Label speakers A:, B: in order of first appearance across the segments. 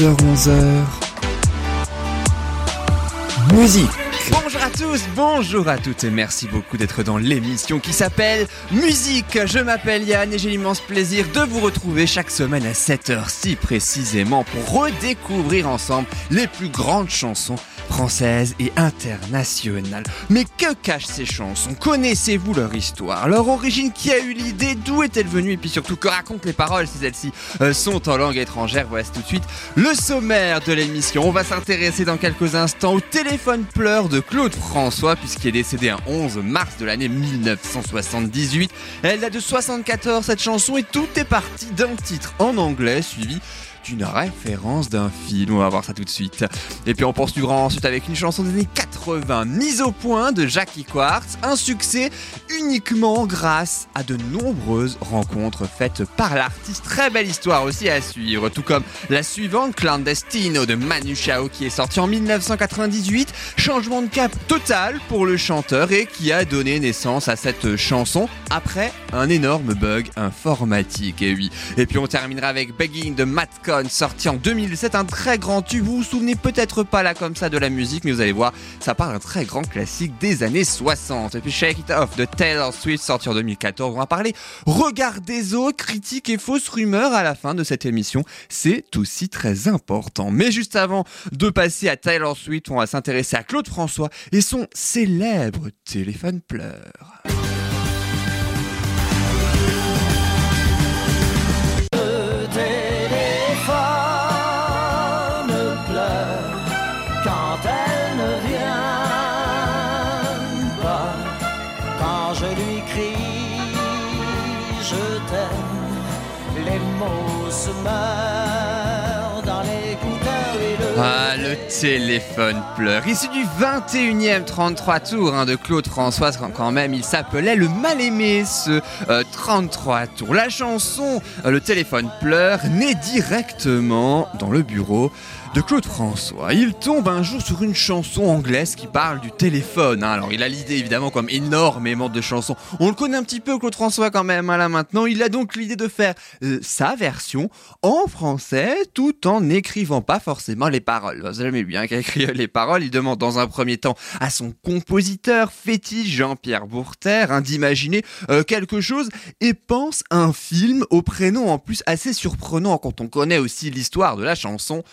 A: 10h-11h Musique
B: Bonjour à tous, bonjour à toutes et merci beaucoup d'être dans l'émission qui s'appelle Musique. Je m'appelle Yann et j'ai l'immense plaisir de vous retrouver chaque semaine à 7h si précisément pour redécouvrir ensemble les plus grandes chansons françaises et internationales. Mais que cachent ces chansons? Connaissez-vous leur histoire? Leur origine? Qui a eu l'idée? D'où est-elle venue? Et puis surtout, que racontent les paroles si celles-ci euh, sont en langue étrangère? Voici tout de suite le sommaire de l'émission. On va s'intéresser dans quelques instants au téléphone pleur de Claude François puisqu'il est décédé un 11 mars de l'année 1978. Elle date de 74 cette chanson et tout est parti d'un titre en anglais suivi d'une référence d'un film. On va voir ça tout de suite. Et puis on poursuivra ensuite avec une chanson des années 80, mise au point de Jackie Quartz. Un succès uniquement grâce à de nombreuses rencontres faites par l'artiste. Très belle histoire aussi à suivre. Tout comme la suivante, Clandestino de Manu Chao, qui est sortie en 1998. Changement de cap total pour le chanteur et qui a donné naissance à cette chanson après un énorme bug informatique. Et oui. Et puis on terminera avec Begging de Matt Sorti en 2007, un très grand tube. Vous vous souvenez peut-être pas là comme ça de la musique, mais vous allez voir, ça part d'un très grand classique des années 60. Et puis Shake It Off de Taylor Swift, sorti en 2014. On va parler regard des autres, critiques et fausses rumeurs à la fin de cette émission. C'est aussi très important. Mais juste avant de passer à Taylor Swift, on va s'intéresser à Claude François et son célèbre téléphone pleure.
C: Téléphone pleure.
B: Issu du 21e 33 tours hein, de Claude François, quand même, il s'appelait Le Mal-Aimé, ce euh, 33 tours. La chanson euh, Le téléphone pleure naît directement dans le bureau de Claude François. Il tombe un jour sur une chanson anglaise qui parle du téléphone. hein. Alors il a l'idée évidemment comme énormément de chansons. On le connaît un petit peu Claude François quand même hein, là maintenant. Il a donc l'idée de faire euh, sa version en français tout en n'écrivant pas forcément les paroles. Vous avez bien qu'il écrit les paroles. Il demande dans un premier temps à son compositeur fétiche Jean-Pierre Bourter hein, d'imaginer euh, quelque chose et pense un film au prénom en plus assez surprenant quand on connaît aussi l'histoire de la chanson.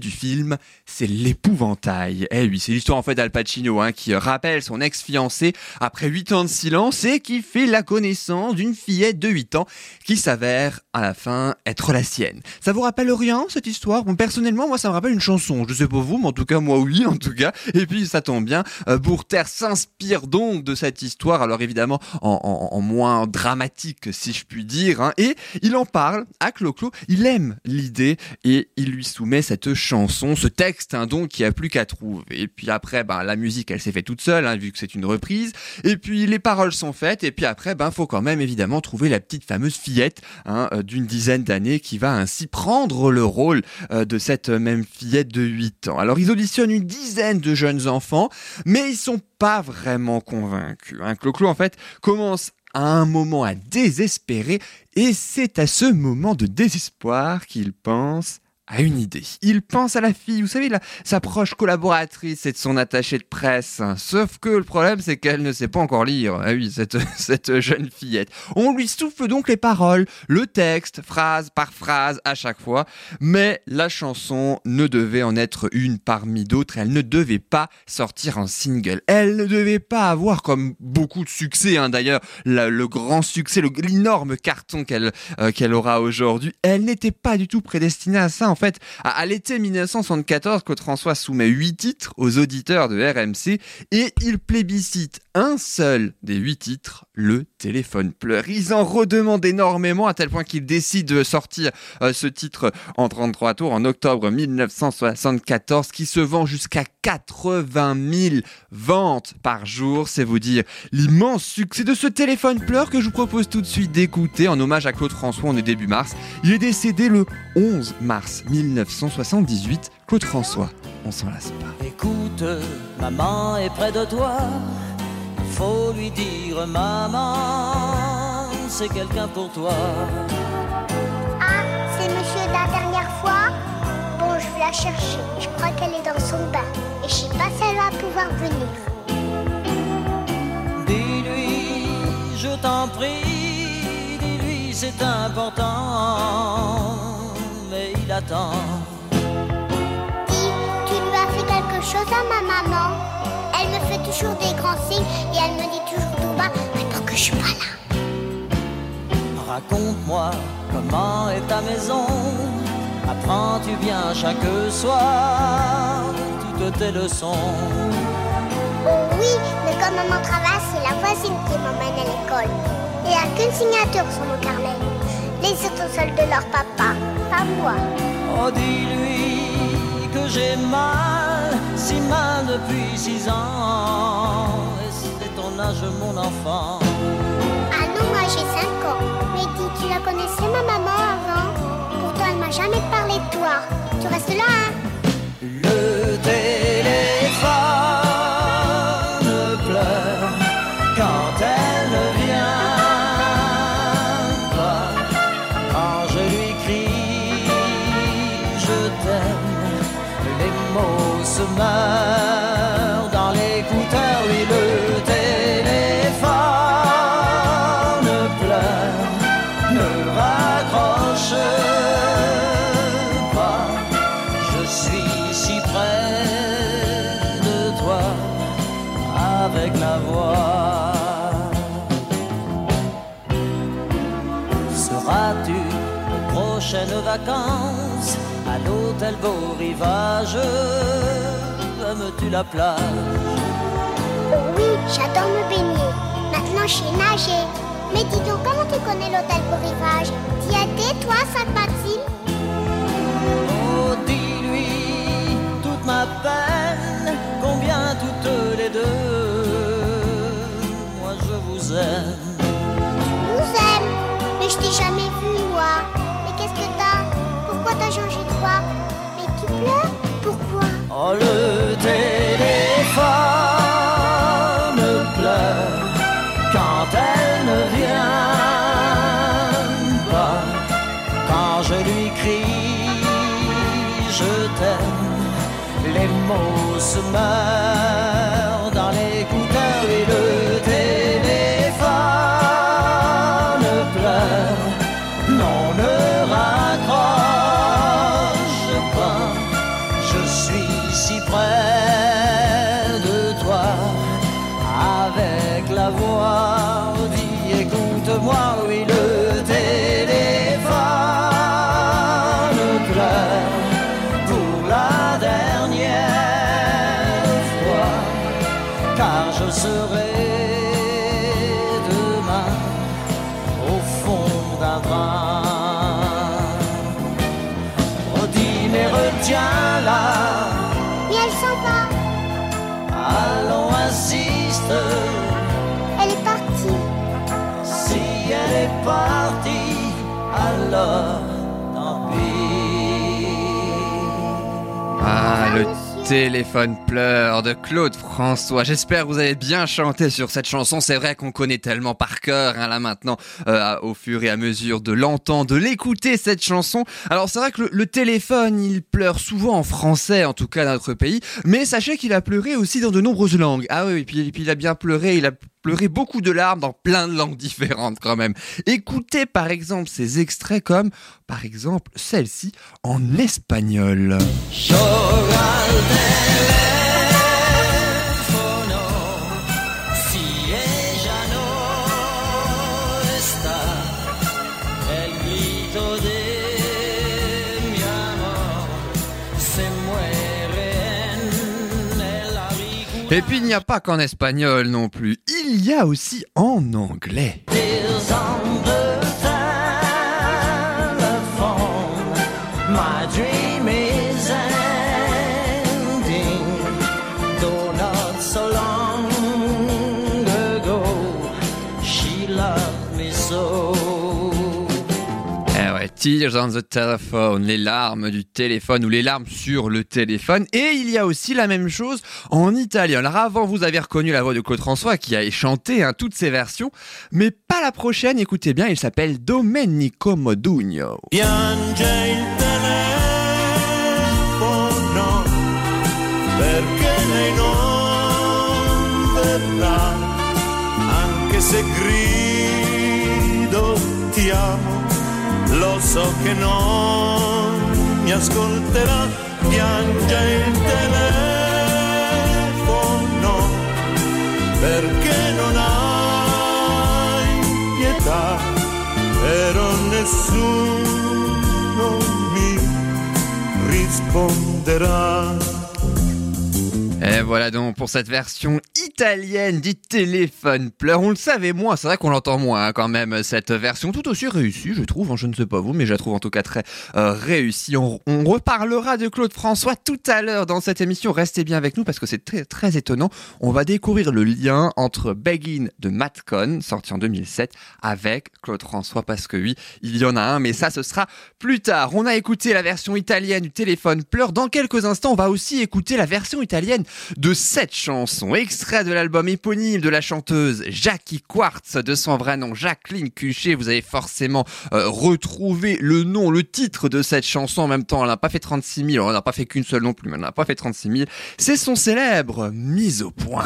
B: Du film, c'est L'épouvantail. Eh oui, c'est l'histoire en fait d'Al Pacino hein, qui rappelle son ex-fiancé après 8 ans de silence et qui fait la connaissance d'une fillette de 8 ans qui s'avère à la fin être la sienne. Ça vous rappelle rien cette histoire? Bon, personnellement, moi ça me rappelle une chanson. Je sais pas vous, mais en tout cas moi oui, en tout cas. Et puis ça tombe bien, euh, Bourter s'inspire donc de cette histoire. Alors évidemment en, moins dramatique si je puis dire. hein. et il en parle à Clo-Clo. Il aime l'idée et il lui soumet cette chanson, ce texte hein, donc qui a plus qu'à trouver. Et puis après, ben la musique elle s'est faite toute seule hein, vu que c'est une reprise. Et puis les paroles sont faites. Et puis après, ben faut quand même évidemment trouver la petite fameuse fillette hein, euh, d'une dizaine d'années qui va ainsi prendre le rôle euh, de cette même fillette de 8 ans. Alors ils auditionnent une dizaine de jeunes enfants, mais ils sont pas vraiment convaincus. Hein. Clo-Clo en fait commence à un moment à désespérer et c'est à ce moment de désespoir qu'il pense à une idée. Il pense à la fille, vous savez, sa proche collaboratrice et de son attaché de presse. Sauf que le problème, c'est qu'elle ne sait pas encore lire. Ah oui, cette, cette jeune fillette. On lui souffle donc les paroles, le texte, phrase par phrase à chaque fois. Mais la chanson ne devait en être une parmi d'autres. Elle ne devait pas sortir en single. Elle ne devait pas avoir, comme beaucoup de succès, hein, d'ailleurs, le grand succès, l'énorme carton qu'elle euh, qu'elle aura aujourd'hui. Elle n'était pas du tout prédestinée à ça. Fait, à, l'été 1974, Claude François soumet huit titres aux auditeurs de RMC et il plébiscite un seul des huit titres, le téléphone pleure. Ils en redemandent énormément à tel point qu'ils décident de sortir euh, ce titre en 33 tours en octobre 1974 qui se vend jusqu'à 80 000 ventes par jour. C'est vous dire l'immense succès de ce téléphone pleure que je vous propose tout de suite d'écouter en hommage à Claude François. On est début mars. Il est décédé le 11 mars 1978. Claude François, on s'en lasse pas.
C: Écoute, maman est près de toi. Il
D: faut lui dire maman, c'est quelqu'un pour toi.
E: Ah, c'est monsieur de la dernière fois? Bon, je vais la chercher. Je crois qu'elle est dans son bain. Et je sais pas si elle va pouvoir venir.
D: Dis-lui, je t'en prie, dis-lui, c'est important, mais il attend.
E: Dis, tu lui as fait quelque chose à ma maman? Elle me fait toujours des grands signes et elle me dit toujours tout bas, maintenant que je suis pas là.
D: Raconte-moi comment est ta maison. Apprends-tu bien chaque soir toutes tes leçons?
E: Oh oui, mais comme maman travaille, c'est la voisine qui m'emmène à l'école. Il n'y a qu'une signature sur mon carnet. Les autres sont de leur papa,
D: Oh, dis-lui que j'ai mal, si mal depuis six ans. Et c'est ton âge, mon enfant.
E: Ah non, moi j'ai 5 ans. Mais dis, tu la connaissais ma maman avant? Pourtant elle m'a jamais parlé de toi. Tu restes là, hein?
D: Le l'hôtel Beau Rivage Aimes-tu la plage?
E: Oui, j'adore me baigner. Maintenant je sais nager. Mais dis donc, comment tu connais l'hôtel pour rivage T'y été, toi, Sainte-Maxime
D: téléphone pleure de
B: Claude François. J'espère que vous avez bien chanté sur cette chanson. C'est vrai qu'on connaît tellement par cœur hein, là maintenant, euh, au fur et à mesure de l'entendre, de l'écouter cette chanson. Alors c'est vrai que le, téléphone, il pleure souvent en français, en tout cas dans notre pays. Mais sachez qu'il a pleuré aussi dans de nombreuses langues. Ah oui, et puis, il a bien pleuré. Il a pleuré beaucoup de larmes dans plein de langues différentes quand même. Écoutez par exemple ces extraits comme par exemple celle-ci en espagnol. Et puis il n'y a pas qu'en espagnol non plus, il y a aussi en anglais.
D: Tears on the telephone,
B: les larmes du téléphone ou les larmes sur le téléphone. Et il y a aussi la même chose en italien. Alors avant, vous avez reconnu la voix de Claude François qui a chanté hein, toutes ces versions, mais pas la prochaine. Écoutez bien, il s'appelle Domenico Modugno.
F: Lo so che non mi ascolterà, piange il telefono perché non hai pietà, però nessuno mi risponderà.
B: Et voilà donc pour cette version italienne du téléphone pleure. On le savait moins, c'est vrai qu'on l'entend moins hein, quand même, cette version tout aussi réussie, je trouve. hein, Je ne sais pas vous, mais je la trouve en tout cas très euh, réussie. On, reparlera de Claude François tout à l'heure dans cette émission. Restez bien avec nous parce que c'est très, très étonnant. On va découvrir le lien entre Begin de Matt Cohn, sorti en 2007, avec Claude François parce que oui, il y en a un, mais ça ce sera plus tard. On a écouté la version italienne du téléphone pleure. Dans quelques instants, on va aussi écouter la version italienne de cette chanson, extrait de l'album éponyme de la chanteuse Jackie Quartz, de son vrai nom Jacqueline Cuchet. Vous avez forcément euh, retrouvé le nom, le titre de cette chanson en même temps. Elle n'a pas fait 36 000, on n'a pas fait qu'une seule non plus, mais elle n'a pas fait 36 000. C'est son célèbre Mise au point.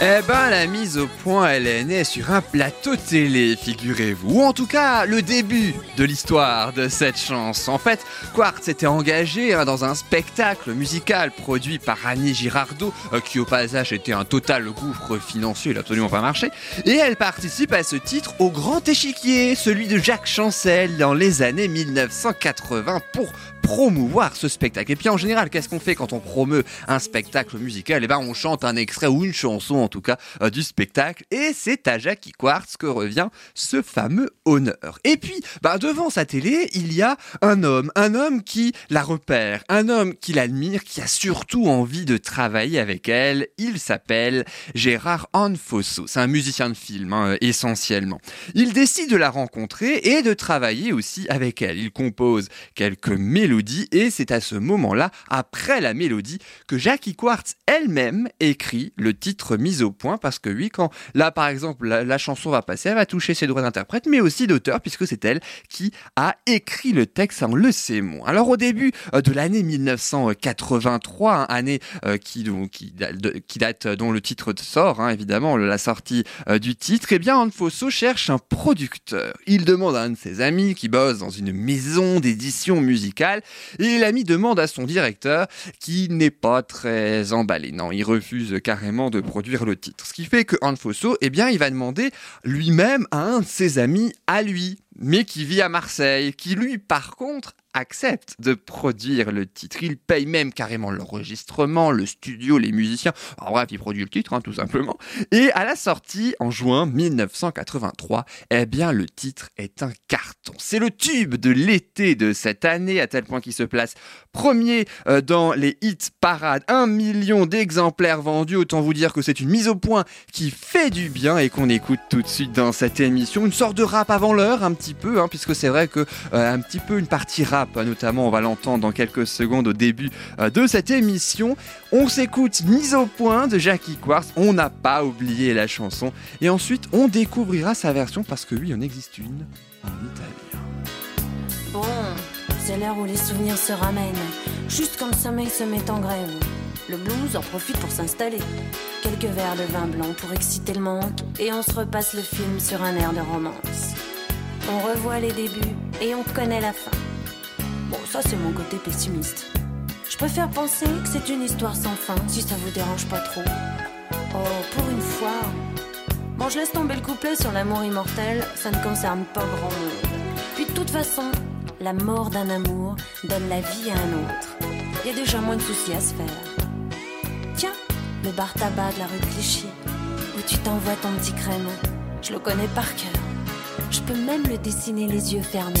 B: Eh ben, la mise au point, elle est née sur un plateau télé, figurez-vous. Ou en tout cas, le début de l'histoire de cette chanson. En fait, Quartz s'était engagé hein, dans un spectacle musical produit par Annie Girardot, euh, qui au passage était un total gouffre financier, il n'a absolument pas marché. Et elle participe à ce titre au Grand Échiquier, celui de Jacques Chancel dans les années 1980 pour promouvoir ce spectacle. Et puis en général, qu'est-ce qu'on fait quand on promeut un spectacle musical? Eh ben, on chante un extrait ou une chanson, en tout cas, euh, du spectacle. Et c'est à Jackie Quartz que revient ce fameux honneur. Et puis, bah, devant sa télé, il y a un homme, un homme qui la repère, un homme qui l'admire, qui a surtout envie de travailler avec elle. Il s'appelle Gérard Anfosso. C'est un musicien de film, hein, essentiellement. Il décide de la rencontrer et de travailler aussi avec elle. Il compose quelques et c'est à ce moment-là, après la mélodie, que Jackie Quartz elle-même écrit le titre mis au point parce que oui, quand là par exemple la, chanson va passer, elle va toucher ses droits d'interprète mais aussi d'auteur puisque c'est elle qui a écrit le texte, on le sait moins. Alors au début euh, de l'année 1983, hein, année euh, qui, date euh, dont le titre sort, hein, évidemment, la sortie du titre, eh bien Anfosso cherche un producteur. Il demande à un de ses amis qui bosse dans une maison d'édition musicale et l'ami demande à son directeur qui n'est pas très emballé. Non, il refuse carrément de produire le titre. Ce qui fait que Anfosso, eh bien, il va demander lui-même à un de ses amis à lui, mais qui vit à Marseille, qui lui, par contre, accepte de produire le titre. Il paye même carrément l'enregistrement, le studio, les musiciens. En bref, il produit le titre, hein, tout simplement. Et à la sortie, en juin 1983, eh bien, le titre est un carton. C'est le tube de l'été de cette année, à tel point qu'il se place premier euh, dans les hits parades. Un million d'exemplaires vendus. Autant vous dire que c'est une mise au point qui fait du bien et qu'on écoute tout de suite dans cette émission. Une sorte de rap avant l'heure, un petit peu, hein, puisque c'est vrai que euh, un petit peu une partie rap, notamment, on va l'entendre dans quelques secondes au début euh, de cette émission. On s'écoute mise au point de Jackie Quartz. On n'a pas oublié la chanson. Et ensuite, on découvrira sa version parce que oui, il en existe une en italien.
G: Bon, c'est l'heure où les souvenirs se ramènent. Juste quand le sommeil se met en grève. Le blues en profite pour s'installer. Quelques verres de vin blanc pour exciter le manque. Et on se repasse le film sur un air de romance. On revoit les débuts et on connaît la fin. Bon, ça c'est mon côté pessimiste. Je préfère penser que c'est une histoire sans fin, si ça vous dérange pas trop. Oh, pour une fois. Bon, je laisse tomber le couplet sur l'amour immortel, ça ne concerne pas grand monde. Puis de toute façon, la mort d'un amour donne la vie à un autre. Il y a déjà moins de soucis à se faire. Tiens, le bar tabac de la rue Clichy, où tu t'envoies ton petit crème. Je le connais par cœur. Je peux même le dessiner les yeux fermés.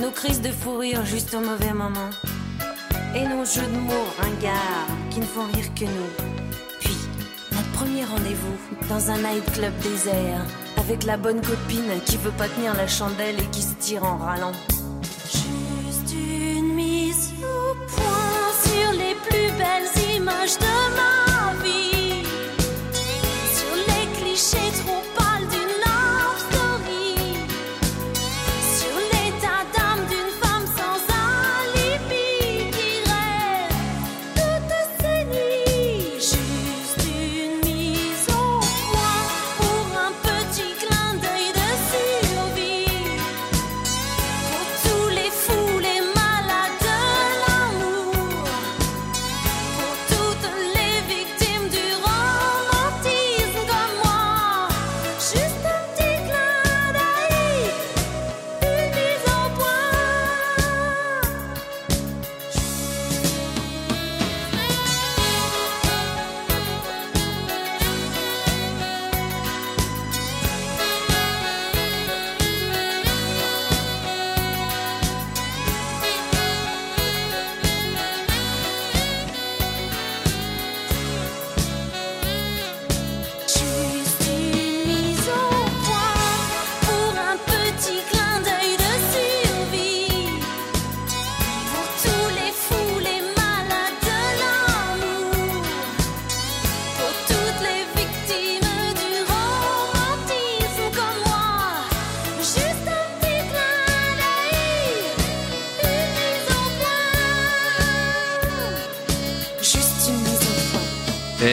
G: Nos crises de fou rire juste au mauvais moment. Et nos jeux de mots ringards qui ne font rire que nous. Puis, notre premier rendez-vous dans un nightclub désert. Avec la bonne copine qui veut pas tenir la chandelle et qui se tire en râlant. Juste une mise au point sur les plus belles images de ma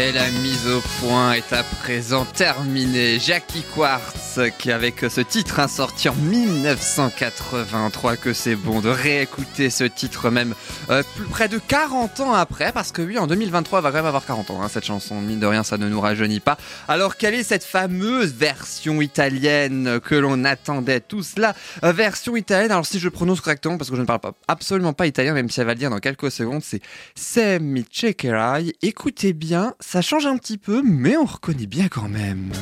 B: Et la mise au point est à présent terminée. Jackie Quartz, qui avec ce titre hein, sorti en 1983, que c'est bon de réécouter ce titre même euh, plus près de 40 ans après, parce que oui, en 2023, elle va quand même avoir 40 ans, hein, cette chanson. Mine de rien, ça ne nous rajeunit pas. Alors, quelle est cette fameuse version italienne que l'on attendait tout cela Euh, Version italienne, alors si je prononce correctement, parce que je ne parle absolument pas italien, même si elle va le dire dans quelques secondes, c'est Se mi cercherai. Écoutez bien, ça change un petit peu, mais on reconnaît bien quand même.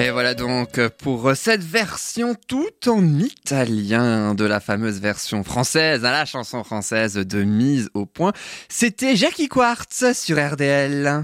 B: Et voilà donc pour cette version tout en italien de la fameuse version française, à la chanson française de mise au point. C'était Jackie Quartz sur RDL.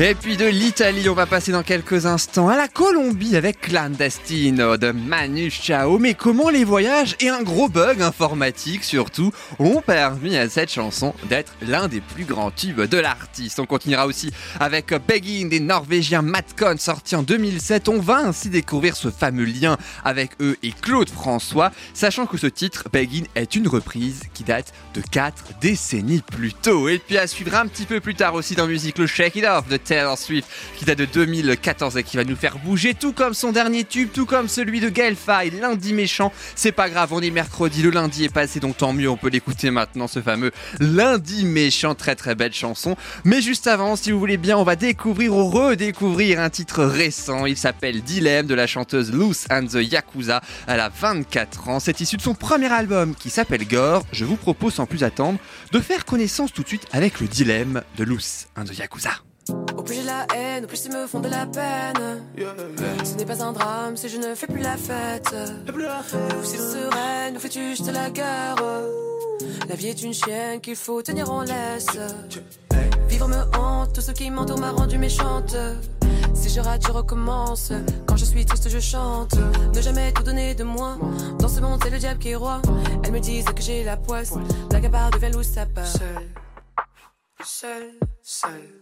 B: Et puis de l'Italie, on va passer dans quelques instants à la Colombie avec Clandestino de Manu Chao. Mais comment les voyages et un gros bug informatique surtout ont permis à cette chanson d'être l'un des plus grands tubes de l'artiste. On continuera aussi avec Begging des Norvégiens Matcon sorti en 2007. On va ainsi découvrir ce fameux lien avec eux et Claude François, sachant que ce titre, Begging, est une reprise qui date de 4 décennies plus tôt. Et puis à suivre un petit peu plus tard aussi dans musique le Shake It Off de Taylor Swift qui date de 2014 et qui va nous faire bouger tout comme son dernier tube, tout comme celui de Gaël Faye, Lundi Méchant. C'est pas grave, on est mercredi, le lundi est passé donc tant mieux, on peut l'écouter maintenant ce fameux Lundi Méchant, très très belle chanson. Mais juste avant, si vous voulez bien, on va découvrir ou redécouvrir un titre récent. Il s'appelle Dilemme de la chanteuse Loose and the Yakuza. Elle a 24 ans. C'est issu de son premier album qui s'appelle Gore. Je vous propose sans plus attendre de faire connaissance tout de suite avec le dilemme de Loose and the Yakuza.
H: Au plus j'ai la haine, au plus ils me font de la peine. Ce n'est pas un drame si je ne fais plus la fête. Ou si sereine, nous fais-tu juste la guerre? La vie est une chienne qu'il faut tenir en laisse. Vivre me hante, tout ce qui m'entoure m'a rendu méchante. Si je rate, je recommence. Quand je suis triste, je chante. Ne jamais tout donner de moi. Dans ce monde, c'est le diable qui est roi. Elles me disent que j'ai la poisse. À part devient loup, ça part. Seul, seul, seul.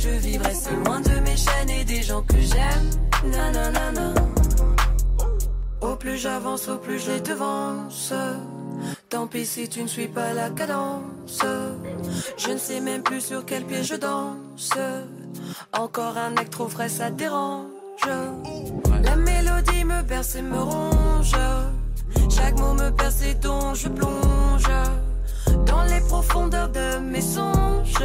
H: Je vivrais seul loin de mes chaînes et des gens que j'aime. Au plus j'avance, au plus je les devance. Tant pis si tu ne suis pas la cadence. Je ne sais même plus sur quel pied je danse. Encore un acte trop frais, ça dérange. La mélodie me berce et me ronge. Chaque mot me perce et dont je plonge. Dans les profondeurs de mes songes.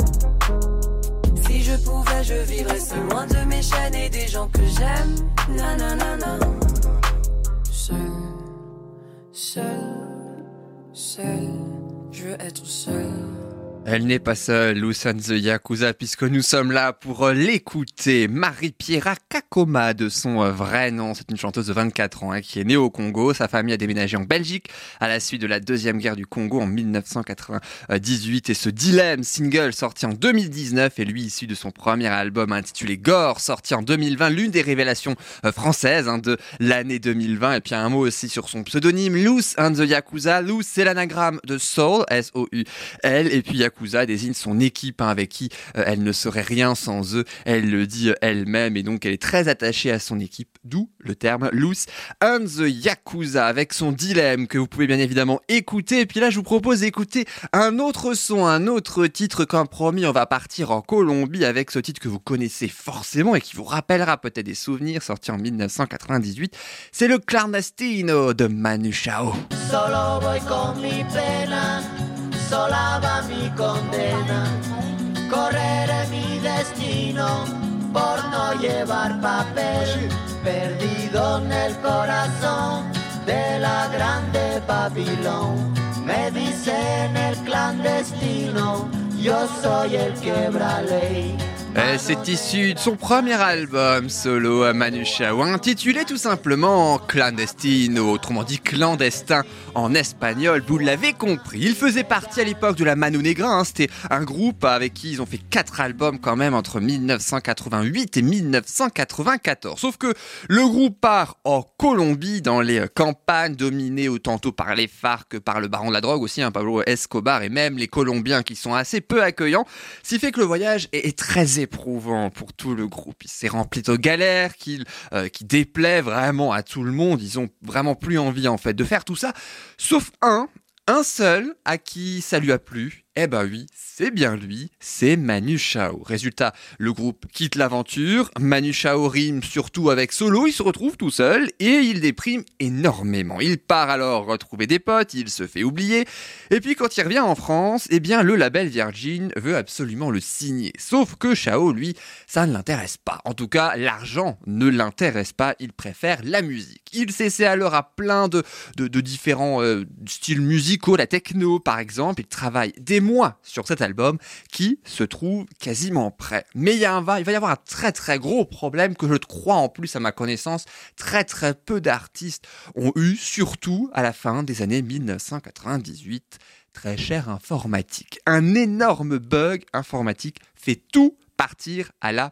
H: Je pouvais, je vivrais loin de mes chaînes et des gens que j'aime. Na, na, na, na. Seul, seul, seul, je veux être seul.
B: Elle n'est pas seule, Lusan the Yakuza, puisque nous sommes là pour euh, l'écouter. Marie-Pierre Kakoma, de son euh, vrai nom. C'est une chanteuse de 24 ans hein, qui est née au Congo. Sa famille a déménagé en Belgique à la suite de la deuxième guerre du Congo en 1998. Et ce dilemme single sorti en 2019 est lui issu de son premier album intitulé Gore, sorti en 2020, l'une des révélations euh, françaises hein, de l'année 2020. Et puis un mot aussi sur son pseudonyme, and the Yakuza. C'est l'anagramme de Soul, S-O-U-L. Et désigne son équipe hein, avec qui euh, elle ne serait rien sans eux. Elle le dit euh, elle-même et donc elle est très attachée à son équipe, d'où le terme Loose and the Yakuza avec son dilemme que vous pouvez bien évidemment écouter. Et puis là, je vous propose d'écouter un autre son, un autre titre. Comme promis, on va partir en Colombie avec ce titre que vous connaissez forcément et qui vous rappellera peut-être des souvenirs sortis en 1998. C'est le Clandestino de Manu Chao.
C: Solo sola va mi condena. Correré mi destino por no llevar papel, perdido en el corazón de la grande Babilón. Me dicen el clandestino, yo soy el quebra ley.
B: Euh, C'est issu de son premier album solo à Manu Chao, intitulé tout simplement Clandestino, autrement dit clandestin en espagnol, vous l'avez compris. Il faisait partie à l'époque de la Manu Negra, hein. c'était un groupe avec qui ils ont fait quatre albums quand même entre 1988 et 1994. Sauf que le groupe part en Colombie, dans les campagnes dominées autant par les FARC que par le baron de la drogue aussi, hein, Pablo Escobar, et même les Colombiens qui sont assez peu accueillants, ce qui fait que le voyage est très éprouvant pour tout le groupe. Il s'est rempli de galères qui, euh, déplaît vraiment à tout le monde. Ils ont vraiment plus envie en fait de faire tout ça, sauf un, un seul à qui ça lui a plu. Eh ben oui, c'est bien lui, c'est Manu Chao. Résultat, le groupe quitte l'aventure, Manu Chao rime surtout avec solo, il se retrouve tout seul et il déprime énormément. Il part alors retrouver des potes, il se fait oublier, et puis quand il revient en France, eh bien le label Virgin veut absolument le signer. Sauf que Chao, lui, ça ne l'intéresse pas. En tout cas, l'argent ne l'intéresse pas, il préfère la musique. Il s'essaie alors à plein de, différents euh, styles musicaux, la techno par exemple, il travaille des mois sur cet album qui se trouve quasiment prêt. Mais il, y a un, va, il va y avoir un très très gros problème que je crois en plus à ma connaissance, très très peu d'artistes ont eu, surtout à la fin des années 1998. Très cher informatique. Un énorme bug informatique fait tout partir à la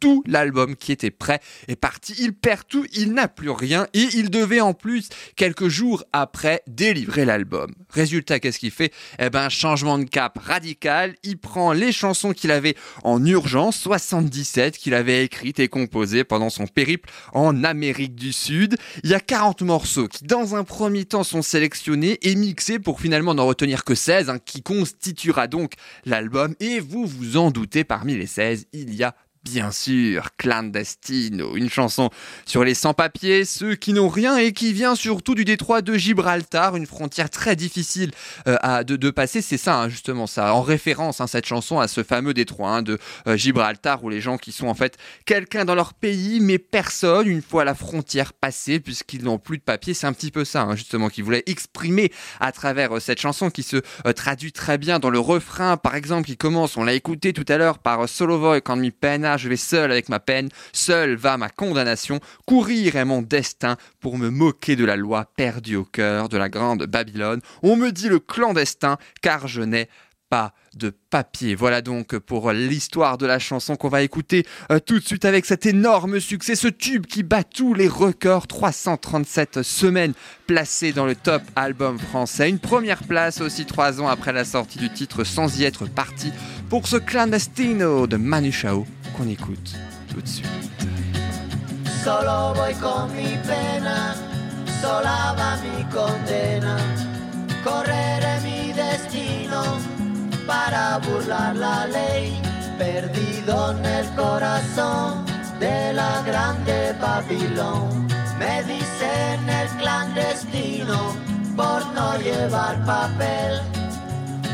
B: Tout l'album qui était prêt est parti. Il perd tout, il n'a plus rien et il devait en plus, quelques jours après, délivrer l'album. Résultat, qu'est-ce qu'il fait? Eh ben, changement de cap radical. Il prend les chansons qu'il avait en urgence, 77 qu'il avait écrites et composées pendant son périple en Amérique du Sud. Il y a 40 morceaux qui, dans un premier temps, sont sélectionnés et mixés pour finalement n'en retenir que 16, hein, qui constituera donc l'album. Et vous vous en doutez, parmi les 16, il y a Bien sûr, Clandestino, une chanson sur les sans-papiers, ceux qui n'ont rien et qui vient surtout du détroit de Gibraltar, une frontière très difficile euh, à, de, passer. C'est ça, hein, justement, ça, en référence, hein, cette chanson, à ce fameux détroit hein, de euh, Gibraltar, où les gens qui sont en fait quelqu'un dans leur pays, mais personne, une fois la frontière passée, puisqu'ils n'ont plus de papier. C'est un petit peu ça, hein, justement, qu'ils voulaient exprimer à travers euh, cette chanson qui se traduit très bien dans le refrain, par exemple, qui commence, on l'a écouté tout à l'heure par Solovoy quand mi pena je vais seul avec ma peine, seul va ma condamnation, courir est mon destin pour me moquer de la loi perdue au cœur de la grande Babylone. On me dit le clandestin car je n'ai pas de papier. Voilà donc pour l'histoire de la chanson qu'on va écouter euh, tout de suite avec cet énorme succès, ce tube qui bat tous les records, 337 semaines placées dans le top album français, une première place aussi trois ans après la sortie du titre sans y être parti pour ce clandestino de Manu Chao qu'on écoute tout de suite.
C: Solo voy con mi pena, sola va mi condena. Correré mi destino para burlar la ley, perdido en el corazón de la grande Babilón. Me dicen el clandestino por no llevar papel.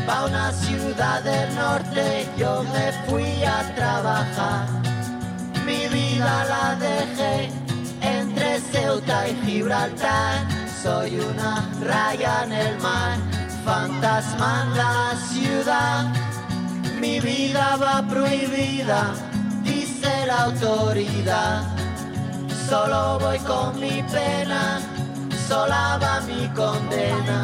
C: Pa' una ciudad del norte yo me fui a trabajar. Mi vida la dejé entre Ceuta y Gibraltar. Soy una raya en el mar, fantasma en la ciudad. Mi vida va prohibida, dice la autoridad. Solo voy con mi pena, sola va mi condena.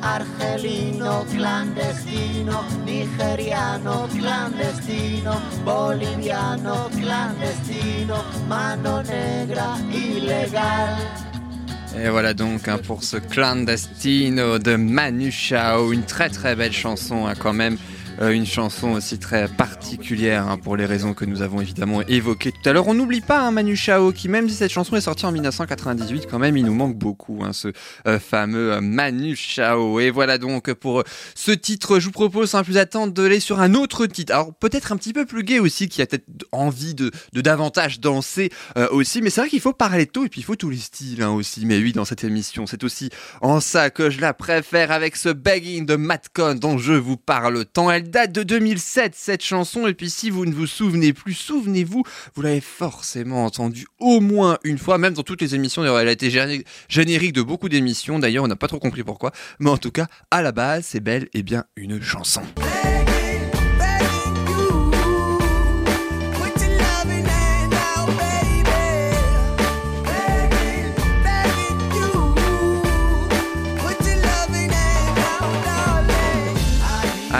C: Argelino clandestino, nigeriano clandestino, boliviano clandestino, mano negra ilegal.
B: Et voilà donc hein, pour ce clandestino de Manu Chao, une très très belle chanson hein, quand même. Euh, une chanson aussi très particulière hein, pour les raisons que nous avons évidemment évoquées tout à l'heure. On n'oublie pas hein, Manu Chao qui même si cette chanson est sortie en 1998 quand même il nous manque beaucoup hein, ce euh, fameux euh, Manu Chao. Et voilà donc pour ce titre je vous propose sans plus attendre de aller sur un autre titre. Alors peut-être un petit peu plus gay aussi qui a peut-être envie de, davantage danser aussi mais c'est vrai qu'il faut parler tôt et puis il faut tous les styles aussi. Mais oui dans cette émission c'est aussi en ça que je la préfère avec ce begging de Matcon dont je vous parle tant. Elle date de 2007 cette chanson et puis si vous ne vous souvenez plus, souvenez-vous, vous l'avez forcément entendu au moins une fois, même dans toutes les émissions. Elle a été géné- générique de beaucoup d'émissions. D'ailleurs, on n'a pas trop compris pourquoi, mais en tout cas, à la base, c'est bel et bien une chanson.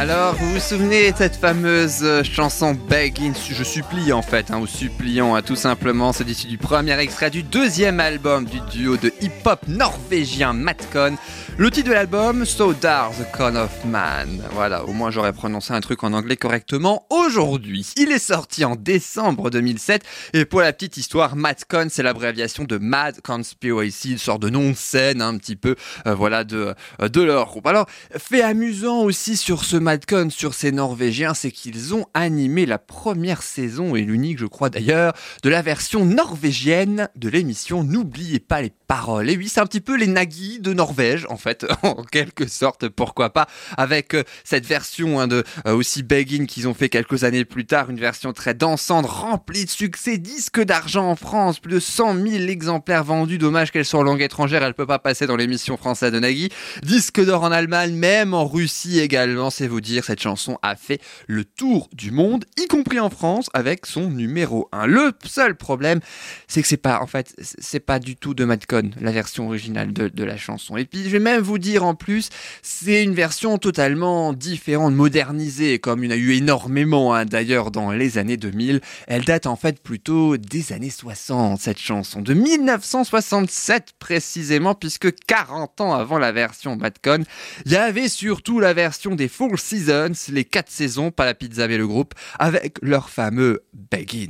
B: Alors, vous vous souvenez de cette fameuse euh, chanson Begging Je supplie en fait, hein, ou suppliant, hein, tout simplement. C'est issu du premier extrait du deuxième album du duo de hip-hop norvégien Matcon. Le titre de l'album, So Dark the Con of Man. Voilà, au moins j'aurais prononcé un truc en anglais correctement aujourd'hui. Il est sorti en décembre 2007 et pour la petite histoire, Matcon c'est l'abréviation de Mad Conspiracy, une sorte de nom de scène un petit peu, euh, voilà, de, euh, de leur groupe. Alors, fait amusant aussi sur ce Madcon, sur ces Norvégiens, c'est qu'ils ont animé la première saison, et l'unique je crois d'ailleurs, de la version norvégienne de l'émission. N'oubliez pas les paroles. Et oui, c'est un petit peu les Nagui de Norvège, en fait, en quelque sorte, pourquoi pas, avec euh, cette version hein, de euh, aussi Begin qu'ils ont fait quelques années plus tard, une version très dansante, remplie de succès, disque d'argent en France, plus de 100 000 exemplaires vendus, dommage qu'elle soit en langue étrangère, elle peut pas passer dans l'émission française de Nagui, disque d'or en Allemagne, même en Russie également, c'est vous dire, cette chanson a fait le tour du monde, y compris en France, avec son numéro 1. Le seul problème, c'est que c'est pas, en fait, c'est pas du tout de Madcon, la version originale de, de la chanson. Et puis, je vais même vous dire en plus, c'est une version totalement différente, modernisée, comme il y en a eu énormément, hein, d'ailleurs, dans les années 2000. Elle date en fait plutôt des années 60, cette chanson, de 1967 précisément, puisque 40 ans avant la version Madcon, il y avait surtout la version des Four Seasons, les 4 saisons, pas la pizza mais le groupe, avec leur fameux Begin.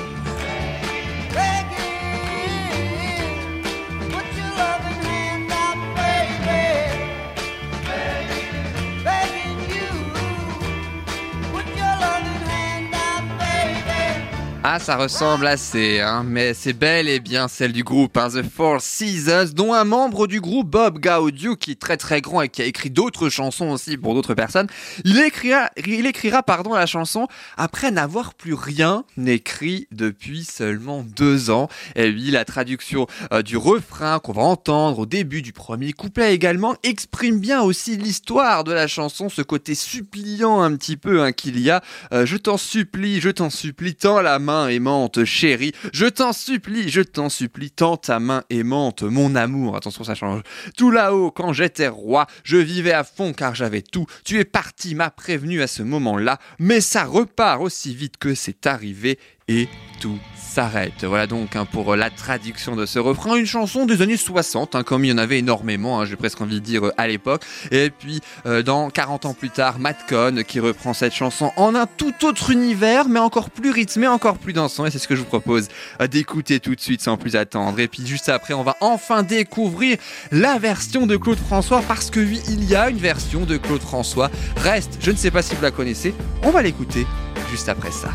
B: Ah, ça ressemble assez, hein, mais c'est bel et bien celle du groupe, hein, The Four Seasons, dont un membre du groupe, Bob Gaudio, qui est très très grand et qui a écrit d'autres chansons aussi pour d'autres personnes, il écrira, il écrira pardon, la chanson après n'avoir plus rien écrit depuis seulement deux ans. Et oui, la traduction euh, du refrain qu'on va entendre au début du premier couplet également exprime bien aussi l'histoire de la chanson, ce côté suppliant un petit peu hein, qu'il y a. Euh, je t'en supplie, je t'en supplie, tends la main aimante, chérie. Je t'en supplie, je t'en supplie, tends ta main aimante, mon amour. Attention, ça change. Tout là-haut, quand j'étais roi, je vivais à fond car j'avais tout. Tu es parti, m'a prévenu à ce moment-là, mais ça repart aussi vite que c'est arrivé et tout s'arrête. Voilà donc hein, pour la traduction de ce refrain, une chanson des années 60, hein, comme il y en avait énormément, hein, j'ai presque envie de dire euh, à l'époque. Et puis euh, dans 40 ans plus tard, Matt Cohn qui reprend cette chanson en un tout autre univers, mais encore plus rythmé, encore plus dansant. Et c'est ce que je vous propose euh, d'écouter tout de suite sans plus attendre. Et puis juste après, on va enfin découvrir la version de Claude François, parce que oui, il y a une version de Claude François. Reste, je ne sais pas si vous la connaissez, on va l'écouter juste après ça.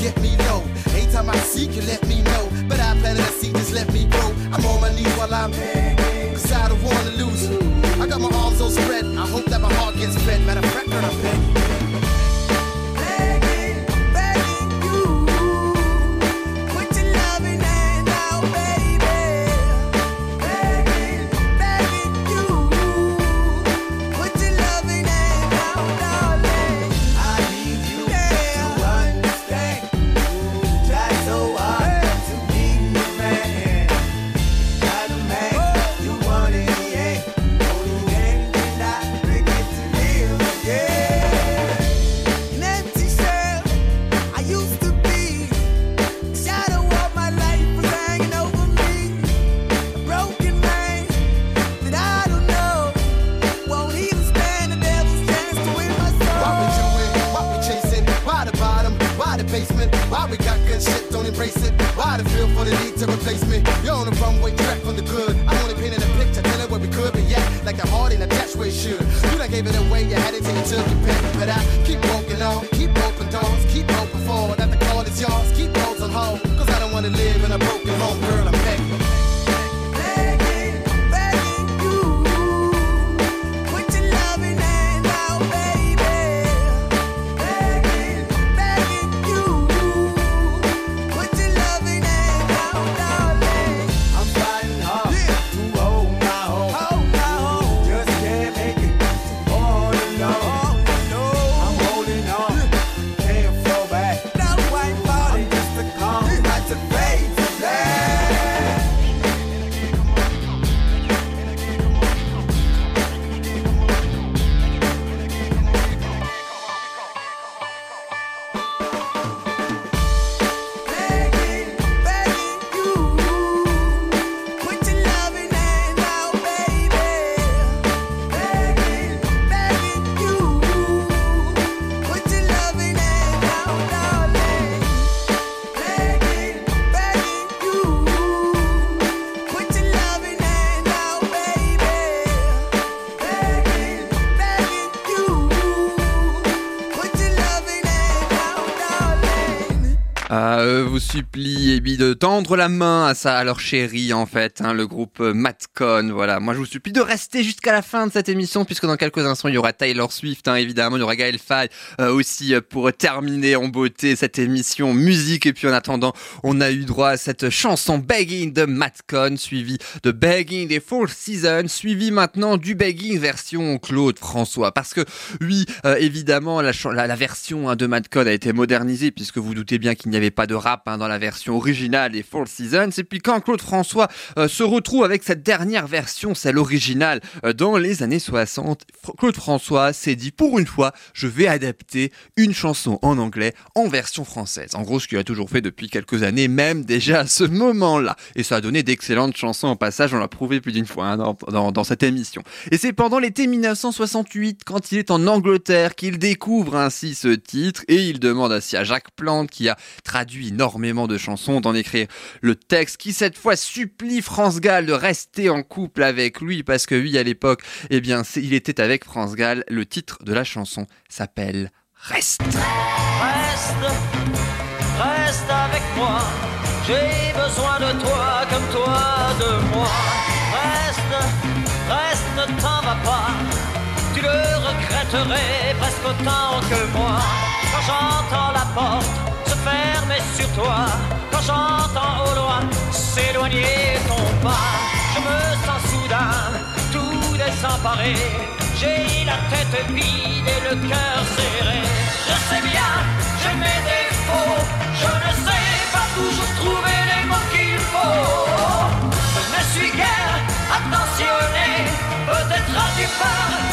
C: get
I: me low. Anytime I seek you, let me know. But I planted a seed, just let me grow. I'm on my knees while I'm cause I don't wanna lose. I got my arms all spread. I hope that my heart gets fed. Matter of fact, I'm fed.
B: Ah, de tendre la main à ça, à leur chérie, en fait, hein, le groupe euh, Matcon, voilà. Moi, je vous supplie de rester jusqu'à la fin de cette émission, puisque dans quelques instants, il y aura Taylor Swift, hein, évidemment, il y aura Gaël euh, aussi, euh, pour terminer en beauté cette émission musique, et puis en attendant, on a eu droit à cette chanson Begging de Matcon, suivi de Begging des Four Seasons, suivi maintenant du Begging version Claude François, parce que, oui, évidemment, la, version hein, de Madcon a été modernisée, puisque vous doutez bien qu'il n'y avait pas de rap dans la version originale des Four Seasons. Et puis quand Claude François euh, se retrouve avec cette dernière version, celle originale, euh, dans les années 60, Fr- Claude François s'est dit, pour une fois, je vais adapter une chanson en anglais en version française. En gros, ce qu'il a toujours fait depuis quelques années, même déjà à ce moment-là. Et ça a donné d'excellentes chansons en passage, on l'a prouvé plus d'une fois hein, dans, dans, dans cette émission. Et c'est pendant l'été 1968, quand il est en Angleterre, qu'il découvre ainsi ce titre et il demande ainsi à Jacques Plante, qui a traduit énormément de chansons, d'en le texte, qui cette fois supplie France Gall de rester en couple avec lui, parce que oui, à l'époque, eh bien, il était avec France Gall. Le titre de la chanson s'appelle Reste.
D: Reste, reste avec moi. J'ai besoin de toi comme toi de moi. Reste, reste, ne t'en va pas. Tu le regretterais presque autant que moi. Quand j'entends la porte se fermer sur toi, quand j'entends au loin s'éloigner ton pas, je me sens soudain tout désemparé. J'ai la tête vide et le cœur serré. Je sais bien, j'ai mes défauts. Je ne sais pas toujours trouver les mots qu'il faut. Je ne suis guère attentionné. Peut-être as-tu peur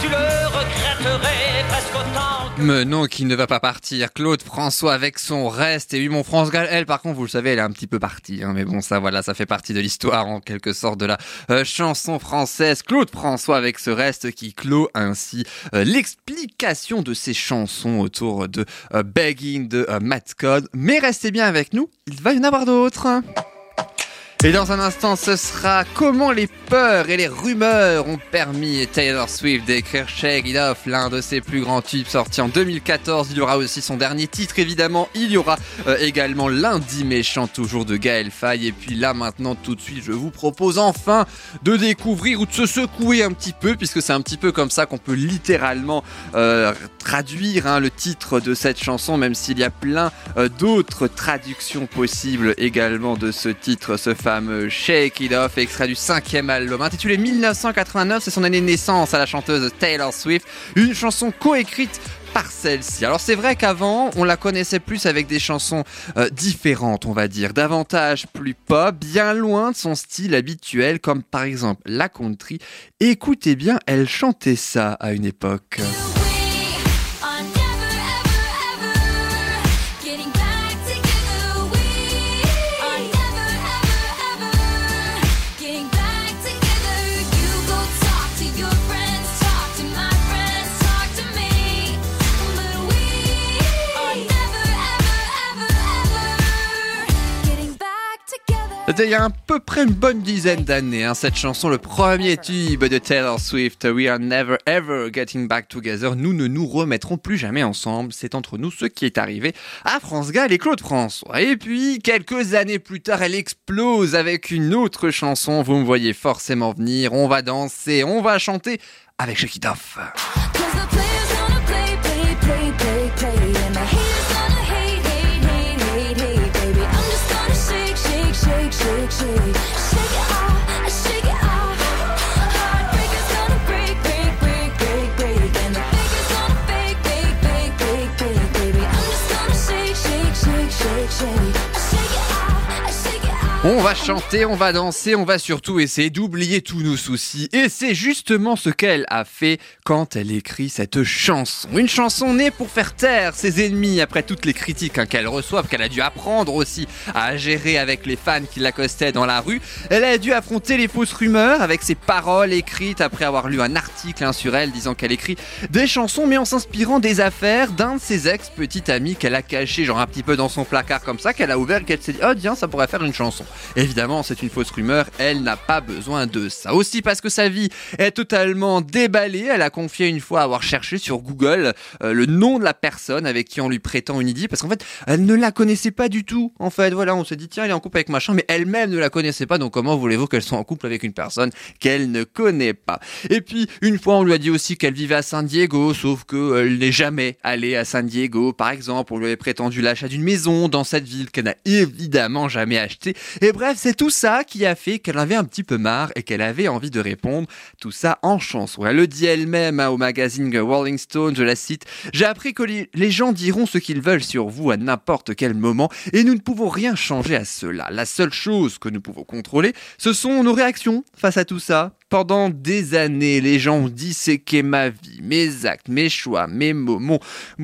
C: tu le regretterais presque autant
B: Mais non, qui ne va pas partir. Claude François avec son reste. Et oui, mon France Gall, elle, par contre, vous le savez, elle est un petit peu partie. hein. mais bon, ça, voilà, ça fait partie de l'histoire, en quelque sorte, de la euh, chanson française. Claude François avec ce reste qui clôt ainsi euh, l'explication de ses chansons autour de euh, Begging de Matt Code. Mais restez bien avec nous, il va y en avoir d'autres. Et dans un instant, ce sera comment les peurs et les rumeurs ont permis à Taylor Swift d'écrire Shake It Off, l'un de ses plus grands tubes sorti en 2014. Il y aura aussi son dernier titre, évidemment. Il y aura euh, également lundi méchant, toujours de Gaël Faye. Et puis là, maintenant, tout de suite, je vous propose enfin de découvrir ou de se secouer un petit peu, puisque c'est un petit peu comme ça qu'on peut littéralement euh, traduire hein, le titre de cette chanson, même s'il y a plein euh, d'autres traductions possibles également de ce titre, ce fameux Shake It Off, extrait du cinquième album intitulé 1989, c'est son année de naissance à la chanteuse Taylor Swift, une chanson coécrite par celle-ci. Alors c'est vrai qu'avant, on la connaissait plus avec des chansons euh, différentes, on va dire, davantage plus pop, bien loin de son style habituel, comme par exemple la country. Écoutez bien, elle chantait ça à une époque. Il y a à peu près une bonne dizaine d'années, hein, cette chanson, le premier tube de Taylor Swift, We Are Never Ever Getting Back Together. Nous ne nous remettrons plus jamais ensemble. C'est entre nous ce qui est arrivé à France Gall et Claude François. Et puis, quelques années plus tard, elle explose avec une autre chanson. Vous me voyez forcément venir. On va danser, on va chanter avec Shake It Off. On va chanter, on va danser, on va surtout essayer d'oublier tous nos soucis. Et c'est justement ce qu'elle a fait quand elle écrit cette chanson. Une chanson née pour faire taire ses ennemis après toutes les critiques hein, qu'elle reçoit, qu'elle a dû apprendre aussi à gérer avec les fans qui l'accostaient dans la rue. Elle a dû affronter les fausses rumeurs avec ses paroles écrites après avoir lu un article hein, sur elle disant qu'elle écrit des chansons mais en s'inspirant des affaires d'un de ses ex petits amis qu'elle a caché genre un petit peu dans son placard comme ça, qu'elle a ouvert qu'elle s'est dit oh tiens ça pourrait faire une chanson. Évidemment, c'est une fausse rumeur, elle n'a pas besoin de ça. Aussi parce que sa vie est totalement déballée, elle a confié une fois avoir cherché sur Google euh, le nom de la personne avec qui on lui prétend une idée, parce qu'en fait, elle ne la connaissait pas du tout. En fait, voilà, on s'est dit, tiens, elle est en couple avec machin, mais elle-même ne la connaissait pas, donc comment voulez-vous qu'elle soit en couple avec une personne qu'elle ne connaît pas? Et puis, une fois, on lui a dit aussi qu'elle vivait à San Diego, sauf qu'elle n'est jamais allée à San Diego, par exemple, on lui avait prétendu l'achat d'une maison dans cette ville qu'elle n'a évidemment jamais achetée. Et bref, c'est tout ça qui a fait qu'elle avait un petit peu marre et qu'elle avait envie de répondre tout ça en chanson. Elle le dit elle-même hein, au magazine Rolling Stone, je la cite, J'ai appris que les- les gens diront ce qu'ils veulent sur vous à n'importe quel moment et nous ne pouvons rien changer à cela. La seule chose que nous pouvons contrôler, ce sont nos réactions face à tout ça. Pendant des années, les gens ont disséqué ma vie, mes actes, mes choix, mes mots, mon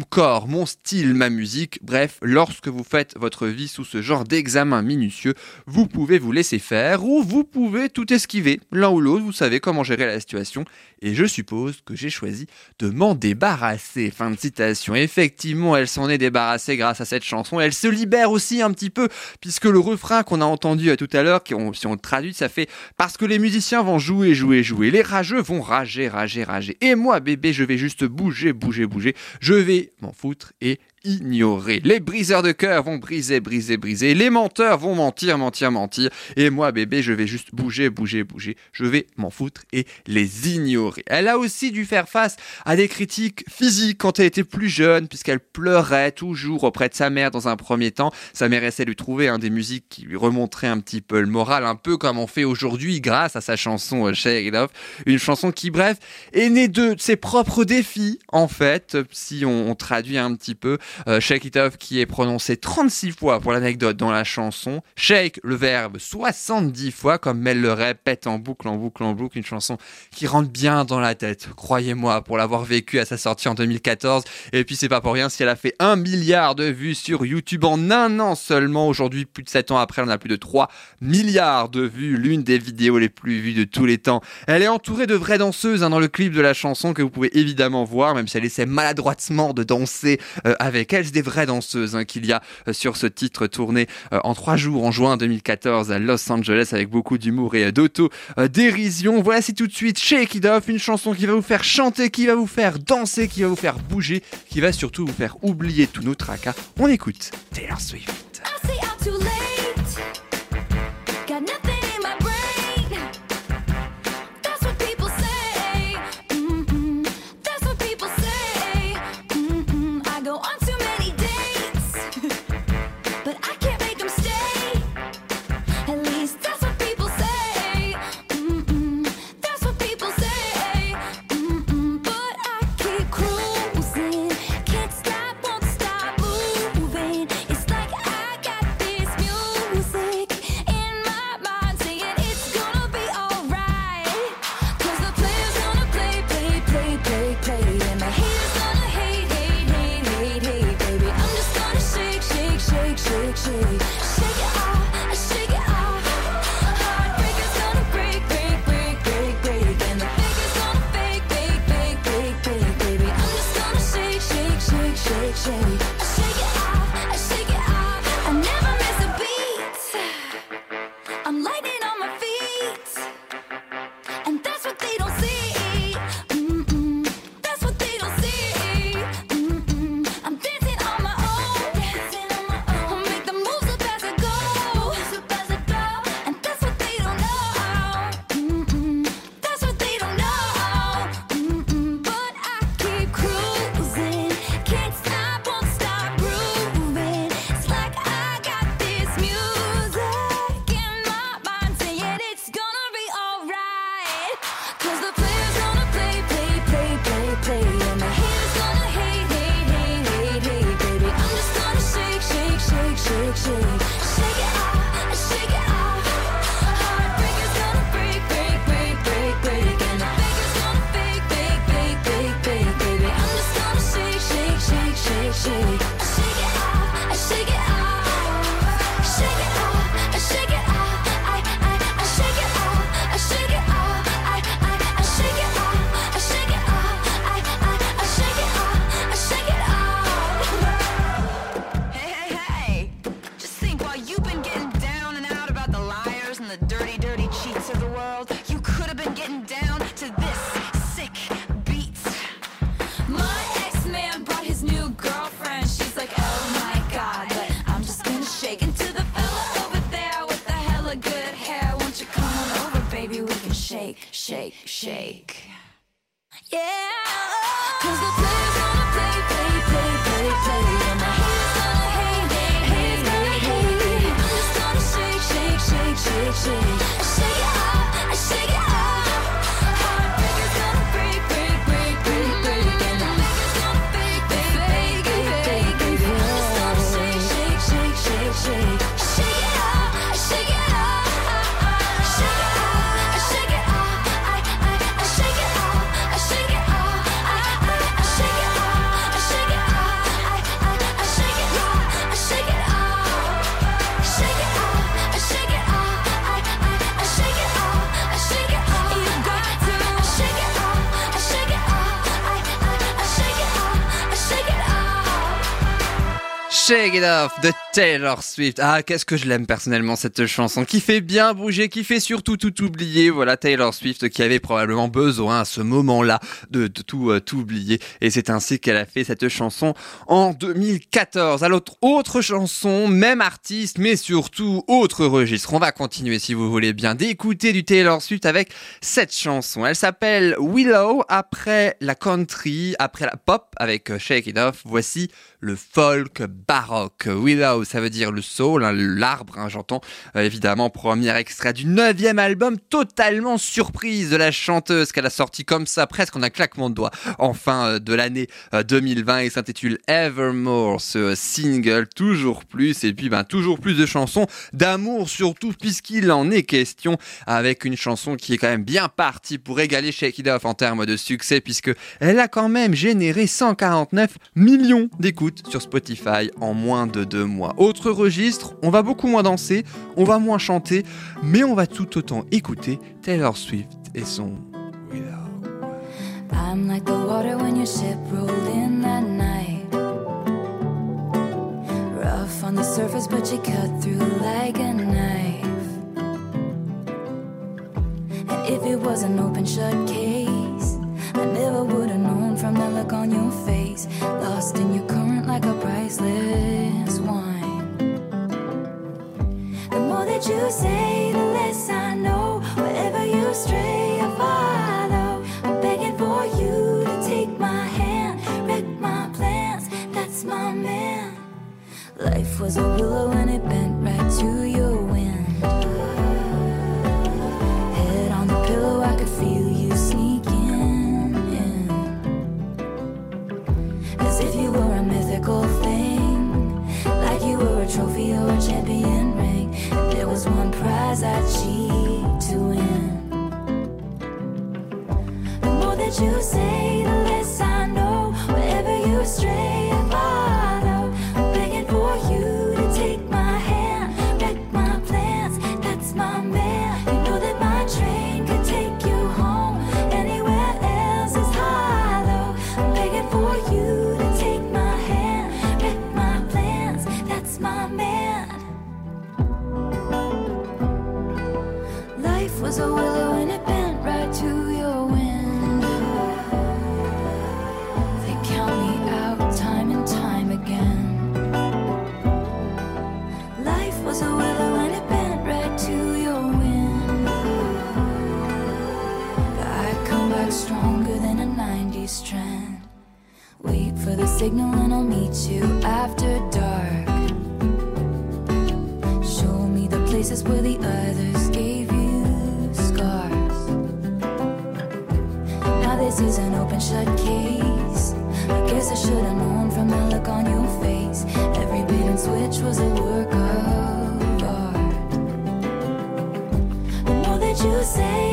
B: corps, mon style, ma musique. Bref, lorsque vous faites votre vie sous ce genre d'examen minutieux, vous pouvez vous laisser faire ou vous pouvez tout esquiver. L'un ou l'autre, vous savez comment gérer la situation. Et je suppose que j'ai choisi de m'en débarrasser. Fin de citation. Effectivement, elle s'en est débarrassée grâce à cette chanson. Elle se libère aussi un petit peu, puisque le refrain qu'on a entendu tout à l'heure, si on le traduit, ça fait parce que les musiciens vont jouer, jouer, jouer. Les rageux vont rager, rager, rager. Et moi, bébé, je vais juste bouger, bouger, bouger. Je vais m'en foutre et ignorer. Les briseurs de cœur vont briser, briser, briser. Les menteurs vont mentir, mentir, mentir. Et moi, bébé, je vais juste bouger, bouger, bouger. Je vais m'en foutre et les ignorer. Elle a aussi dû faire face à des critiques physiques quand elle était plus jeune, puisqu'elle pleurait toujours auprès de sa mère dans un premier temps. Sa mère essaie de lui trouver des musiques qui lui remonterait un petit peu le moral, un peu comme on fait aujourd'hui grâce à sa chanson euh, Shake It Off. Une chanson qui, bref, est née de ses propres défis, en fait, si on traduit un petit peu. Shake it off qui est prononcé 36 fois pour l'anecdote dans la chanson. Shake le verbe 70 fois comme elle le répète en boucle, en boucle, en boucle. Une chanson qui rentre bien dans la tête. Croyez-moi, pour l'avoir vécu à sa sortie en 2014. Et puis c'est pas pour rien si elle a fait un milliard de vues sur YouTube en un an seulement. Aujourd'hui, plus de 7 ans après, on a plus de 3 milliards de vues. L'une des vidéos les plus vues de tous les temps. Elle est entourée de vraies danseuses hein, dans le clip de la chanson que vous pouvez évidemment voir, même si elle essaie maladroitement de danser euh, avec elle. C'est des vraies danseuses hein, qu'il y a euh, sur ce titre tourné euh, en trois jours en juin 2014 à Los Angeles avec beaucoup d'humour et euh, d'auto-dérision. Voici tout de suite Shake It une chanson qui va vous faire chanter, qui va vous faire danser, qui va vous faire bouger, qui va surtout vous faire oublier tous nos tracas. On écoute Taylor Swift.
J: Yeah. Shake It Off
B: de Taylor Swift. Ah, qu'est-ce que je l'aime personnellement cette chanson qui fait bien bouger, qui fait surtout tout oublier. Voilà Taylor Swift qui avait probablement besoin à ce moment-là de, tout, euh, tout oublier. Et c'est ainsi qu'elle a fait cette chanson en 2014. Alors, autre chanson, même artiste, mais surtout autre registre. On va continuer si vous voulez bien d'écouter du Taylor Swift avec cette chanson. Elle s'appelle Willow. Après la country, après la pop avec euh, Shake It Off, voici le folk baroque. Willow ça veut dire le soul, hein, l'arbre, hein, j'entends euh, évidemment, premier extrait du neuvième album, totalement surprise de la chanteuse qu'elle a sorti comme ça, presque en un claquement de doigts, en fin euh, de l'année euh, 2020, et s'intitule Evermore, ce euh, single, toujours plus, et puis ben, toujours plus de chansons d'amour surtout, puisqu'il en est question, avec une chanson qui est quand même bien partie pour égaler Shake It en termes de succès, puisque elle a quand même généré 149 millions d'écoutes sur Spotify en moins de deux mois. Autre registre, on va beaucoup moins danser, on va moins chanter, mais on va tout autant écouter Taylor Swift et son
J: I'm like the water when your ship rolled in that night. Rough on the surface, but you cut through like a knife. And if it was an open shut case, I never would have known from the look on your face. Lost in your current like a priceless. The more that you say, the less I know. Wherever you stray, I follow. I'm begging for you to take my hand, wreck my plans. That's my man. Life was a willow and it bent right to your prize I'd cheat to win. The more that you say, the signal and I'll meet you after dark. Show me the places where the others gave you scars. Now this is an open shut case. I guess I should have known from the look on your face. Every bait and switch was a work of art. The more that you say,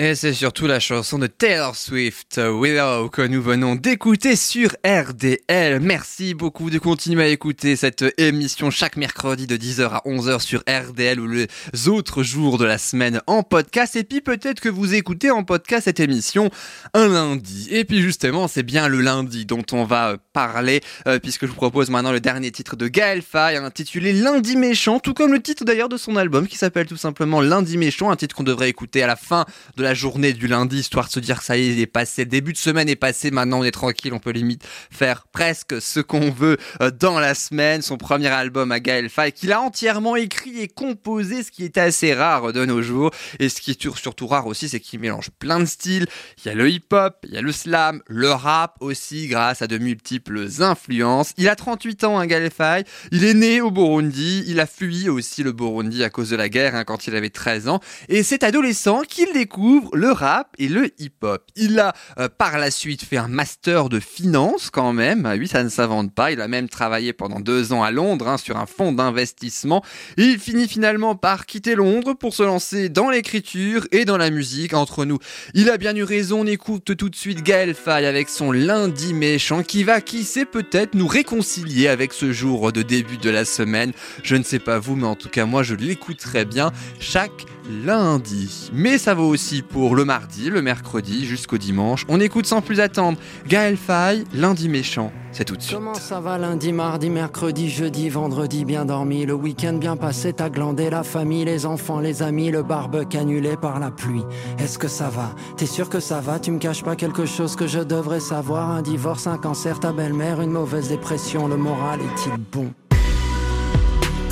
B: Et c'est surtout la chanson de Taylor Swift, Willow, que nous venons d'écouter sur RDL. Merci beaucoup de continuer à écouter cette émission chaque mercredi de 10h à 11h sur RDL ou les autres jours de la semaine en podcast. Et puis peut-être que vous écoutez en podcast cette émission un lundi. Et puis justement, c'est bien le lundi dont on va parler, euh, puisque je vous propose maintenant le dernier titre de Gaël Faye, intitulé Lundi méchant, tout comme le titre d'ailleurs de son album qui s'appelle tout simplement Lundi méchant, un titre qu'on devrait écouter à la fin de la journée du lundi, histoire de se dire ça y est, il est passé, début de semaine est passé, maintenant on est tranquille, on peut limite faire presque ce qu'on veut euh, dans la semaine. Son premier album à Gaël Faye, qu'il a entièrement écrit et composé, ce qui est assez rare de nos jours. Et ce qui est sur- surtout rare aussi, c'est qu'il mélange plein de styles. Il y a le hip-hop, il y a le slam, le rap aussi, grâce à de multiples influences. Il a 38 ans, hein, Gaël Faye. Il est né au Burundi. Il a fui aussi le Burundi à cause de la guerre hein, quand il avait 13 ans. Et c'est adolescent qu'il découvre le rap et le hip-hop. Il a euh, par la suite fait un master de finance quand même. Ah Oui, ça ne s'invente pas. Il a même travaillé pendant deux ans à Londres hein, sur un fonds d'investissement. Il finit finalement par quitter Londres pour se lancer dans l'écriture et dans la musique. Entre nous, il a bien eu raison. On écoute tout de suite Gaël Faye avec son lundi méchant qui va, qui sait peut-être, nous réconcilier avec ce jour de début de la semaine. Je ne sais pas vous, mais en tout cas moi je l'écouterai bien chaque lundi. Mais ça vaut aussi pour le mardi, le mercredi, jusqu'au dimanche. On écoute sans plus attendre Gaël Faye, lundi méchant. C'est tout de suite.
K: Comment ça va lundi, mardi, mercredi, jeudi, vendredi, bien dormi, le week-end bien passé, t'as glandé la famille, les enfants, les amis, le barbecue annulé par la pluie. Est-ce que ça va? T'es sûr que ça va? Tu me caches pas quelque chose que je devrais savoir Un divorce, un cancer, ta belle-mère, une mauvaise dépression, le moral est-il bon?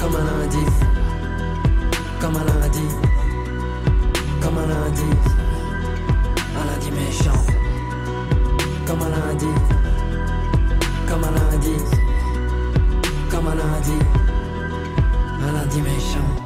K: Comme un lundi, comme un lundi, comme un lundi, un lundi méchant, comme un lundi. Comme un lundi, comme un lundi, un lundi méchant.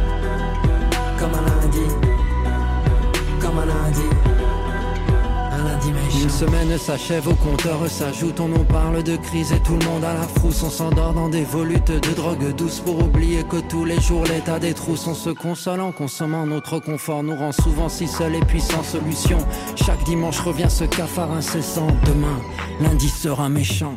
K: semaine s'achève, au compteur s'ajoute, on nous parle de crise et tout le monde à la frousse. On s'endort dans des volutes de drogue douce pour oublier que tous les jours l'état des trousses. On se console en consommant notre confort, nous rend souvent si seuls et puis sans solution. Chaque dimanche revient ce cafard incessant. Demain, lundi sera méchant.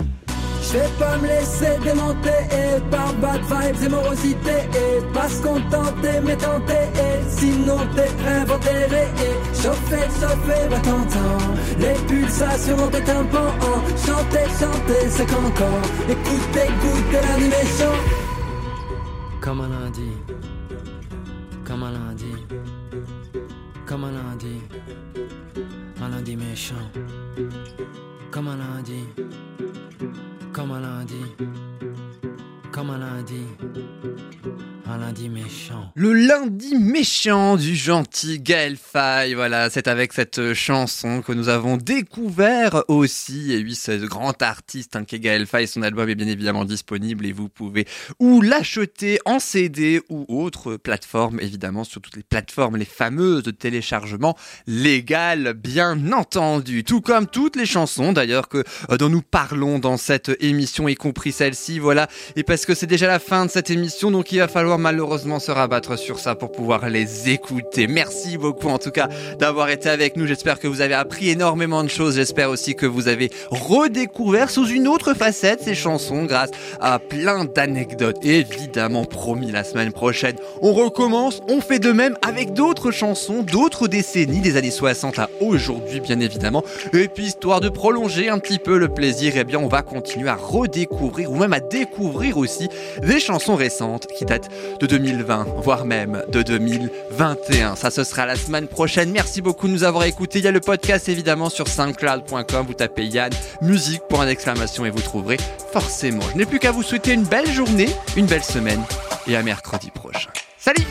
L: Je vais pas me laisser démonter et par bad vibes et morosité et pas se contenter mais tenter et sinon t'es inventé et chauffer, chauffer, bah t'entends les pulsations dans tes tympans chanter, chanter, c'est qu'encore. Écoutez, goûter l'animation
K: Comme un lundi, comme un lundi, comme un lundi, un lundi méchant, comme un lundi, comme un lundi, comme un lundi,
B: Le lundi méchant du gentil Gaël Faye, voilà, c'est avec cette chanson que nous avons découvert aussi. Et oui, ce grand artiste hein, qui est Gaël son album est bien évidemment disponible et vous pouvez ou l'acheter en CD ou autre plateforme, évidemment sur toutes les plateformes, les fameuses de téléchargement légal, bien entendu. Tout comme toutes les chansons d'ailleurs que euh, dont nous parlons dans cette émission, y compris celle-ci, voilà. Et parce que c'est déjà la fin de cette émission, donc il va falloir malheureusement se rabattre sur ça pour pouvoir les écouter. Merci beaucoup en tout cas d'avoir été avec nous. J'espère que vous avez appris énormément de choses. J'espère aussi que vous avez redécouvert sous une autre facette ces chansons grâce à plein d'anecdotes. Évidemment, promis, la semaine prochaine, on recommence. On fait de même avec d'autres chansons, d'autres décennies, des années 60 à aujourd'hui, bien évidemment. Et puis, histoire de prolonger un petit peu le plaisir, eh bien, on va continuer à redécouvrir ou même à découvrir aussi des chansons récentes qui datent de 2020, voire même de 2021. Ça, ce sera la semaine prochaine. Merci beaucoup de nous avoir écoutés. Il y a le podcast évidemment sur soundcloud.com. Vous tapez Yann, musique pour un exclamation et vous trouverez forcément. Je n'ai plus qu'à vous souhaiter une belle journée, une belle semaine et à mercredi prochain. Salut